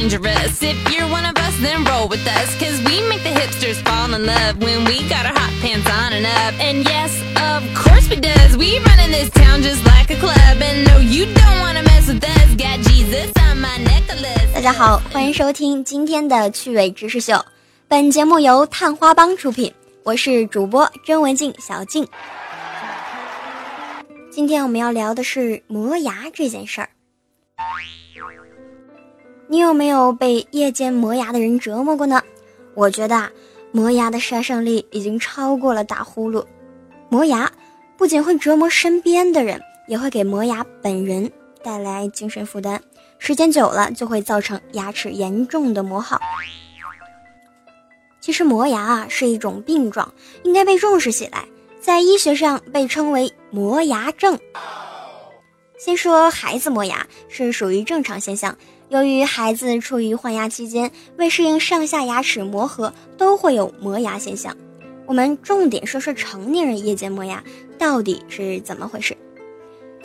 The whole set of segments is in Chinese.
dangerous. If you're one of us, then roll with us. Cause we make the hipsters fall in love when we got our hot pants on and up. And yes, of course we does. We run in this town just like a club. And no, you don't wanna mess with us. Got Jesus on my necklace. 大家好，欢迎收听今天的趣味知识秀。本节目由探花帮出品，我是主播甄文静小静。今天我们要聊的是磨牙这件事儿。你有没有被夜间磨牙的人折磨过呢？我觉得啊，磨牙的杀伤力已经超过了打呼噜。磨牙不仅会折磨身边的人，也会给磨牙本人带来精神负担，时间久了就会造成牙齿严重的磨耗。其实磨牙啊是一种病状，应该被重视起来，在医学上被称为磨牙症。先说孩子磨牙是属于正常现象，由于孩子处于换牙期间，为适应上下牙齿磨合，都会有磨牙现象。我们重点说说成年人夜间磨牙到底是怎么回事。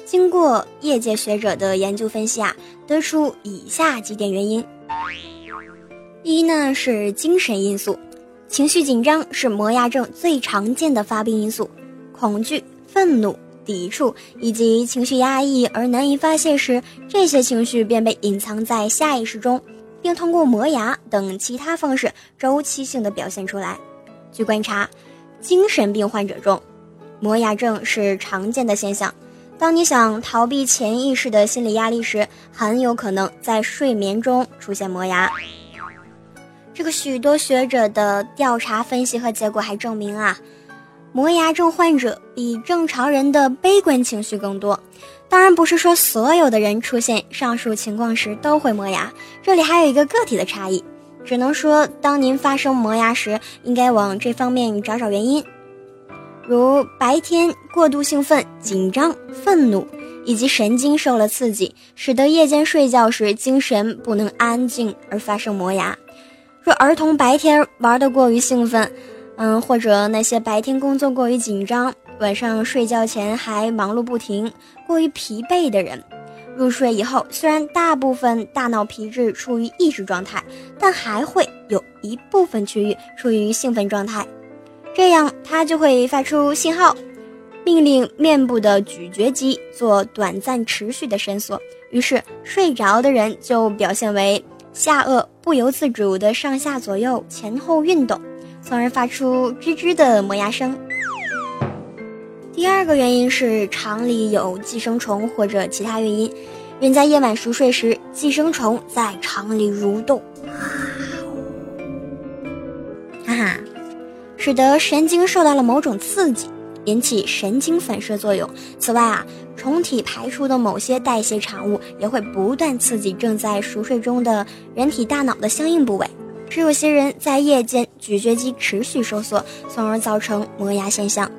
经过业界学者的研究分析啊，得出以下几点原因。一呢是精神因素，情绪紧张是磨牙症最常见的发病因素，恐惧、愤怒、抵触以及情绪压抑而难以发泄时，这些情绪便被隐藏在下意识中，并通过磨牙等其他方式周期性的表现出来。据观察，精神病患者中，磨牙症是常见的现象。当你想逃避潜意识的心理压力时，很有可能在睡眠中出现磨牙。这个许多学者的调查分析和结果还证明啊，磨牙症患者比正常人的悲观情绪更多。当然不是说所有的人出现上述情况时都会磨牙，这里还有一个个体的差异。只能说，当您发生磨牙时，应该往这方面找找原因，如白天过度兴奋、紧张、愤怒，以及神经受了刺激，使得夜间睡觉时精神不能安静而发生磨牙。若儿童白天玩得过于兴奋，嗯，或者那些白天工作过于紧张，晚上睡觉前还忙碌不停、过于疲惫的人，入睡以后虽然大部分大脑皮质处于抑制状态，但还会有一部分区域处于兴奋状态，这样它就会发出信号，命令面部的咀嚼肌做短暂持续的伸缩，于是睡着的人就表现为。下颚不由自主的上下左右前后运动，从而发出吱吱的磨牙声。第二个原因是肠里有寄生虫或者其他原因，人在夜晚熟睡时，寄生虫在肠里蠕动，哈哈，使得神经受到了某种刺激。引起神经反射作用。此外啊，虫体排出的某些代谢产物也会不断刺激正在熟睡中的人体大脑的相应部位，使有些人在夜间咀嚼肌持续收缩，从而造成磨牙现象。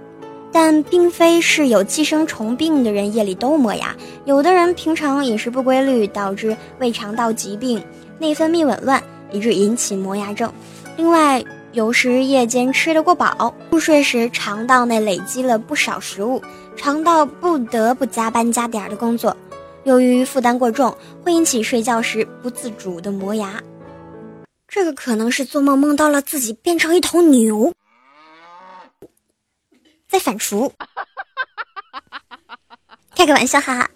但并非是有寄生虫病的人夜里都磨牙，有的人平常饮食不规律，导致胃肠道疾病、内分泌紊乱，以致引起磨牙症。另外，有时夜间吃得过饱，入睡时肠道内累积了不少食物，肠道不得不加班加点的工作，由于负担过重，会引起睡觉时不自主的磨牙。这个可能是做梦梦到了自己变成一头牛，在反刍。开个玩笑，哈哈。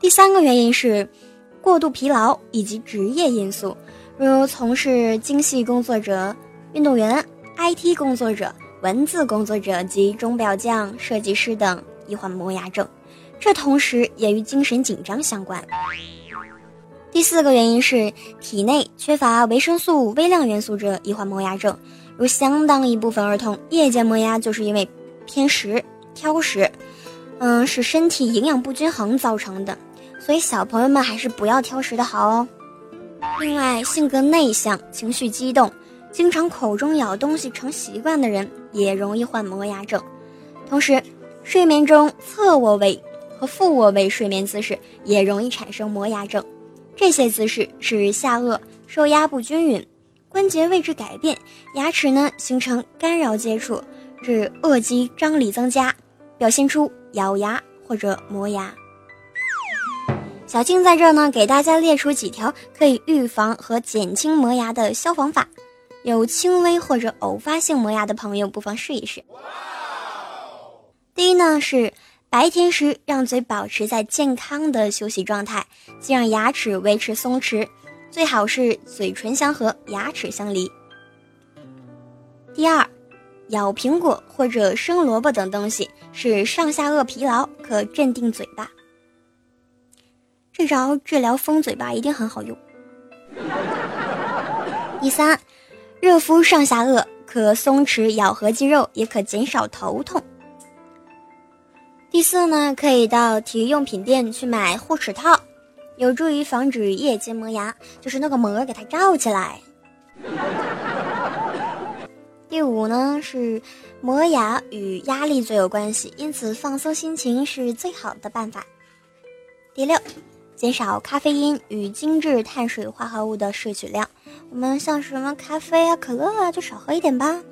第三个原因是过度疲劳以及职业因素，如从事精细工作者。运动员、IT 工作者、文字工作者及钟表匠、设计师等易患磨牙症，这同时也与精神紧张相关。第四个原因是体内缺乏维生素、微量元素者易患磨牙症，如相当一部分儿童夜间磨牙就是因为偏食、挑食，嗯，是身体营养不均衡造成的。所以小朋友们还是不要挑食的好哦。另外，性格内向、情绪激动。经常口中咬东西成习惯的人也容易患磨牙症，同时，睡眠中侧卧位和腹卧位睡眠姿势也容易产生磨牙症。这些姿势使下颚受压不均匀，关节位置改变，牙齿呢形成干扰接触，致颚肌张力增加，表现出咬牙或者磨牙。小静在这呢，给大家列出几条可以预防和减轻磨牙的消防法。有轻微或者偶发性磨牙的朋友，不妨试一试。第一呢，是白天时让嘴保持在健康的休息状态，既让牙齿维持松弛，最好是嘴唇相合，牙齿相离。第二，咬苹果或者生萝卜等东西使上下颚疲劳，可镇定嘴巴。这招治疗疯嘴巴一定很好用。第三，热敷上下颚可松弛咬合肌肉，也可减少头痛。第四呢，可以到体育用品店去买护齿套，有助于防止夜间磨牙，就是那个膜给它罩起来。第五呢是磨牙与压力最有关系，因此放松心情是最好的办法。第六。减少咖啡因与精致碳水化合物的摄取量，我们像什么咖啡啊、可乐啊，就少喝一点吧。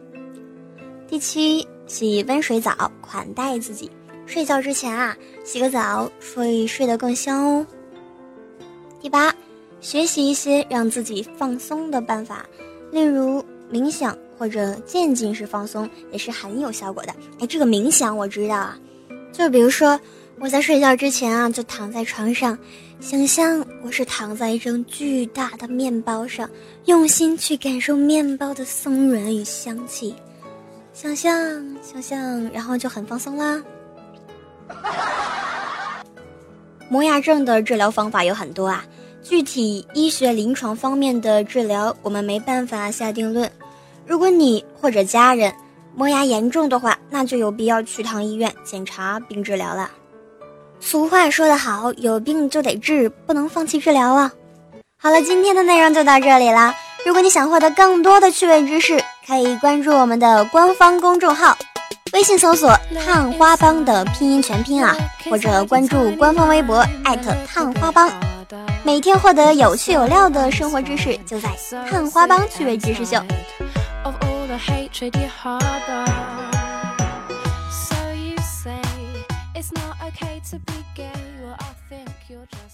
第七，洗温水澡，款待自己。睡觉之前啊，洗个澡，会睡得更香哦。第八，学习一些让自己放松的办法，例如冥想或者渐进式放松，也是很有效果的。哎，这个冥想我知道啊，就比如说。我在睡觉之前啊，就躺在床上，想象我是躺在一张巨大的面包上，用心去感受面包的松软与香气，想象，想象，然后就很放松啦。磨牙症的治疗方法有很多啊，具体医学临床方面的治疗我们没办法下定论。如果你或者家人磨牙严重的话，那就有必要去趟医院检查并治疗了。俗话说得好，有病就得治，不能放弃治疗啊！好了，今天的内容就到这里啦。如果你想获得更多的趣味知识，可以关注我们的官方公众号，微信搜索“探花帮”的拼音全拼啊，或者关注官方微博探花帮，每天获得有趣有料的生活知识，就在探花帮趣味知识秀。It's not okay to be gay, well, I think you're just.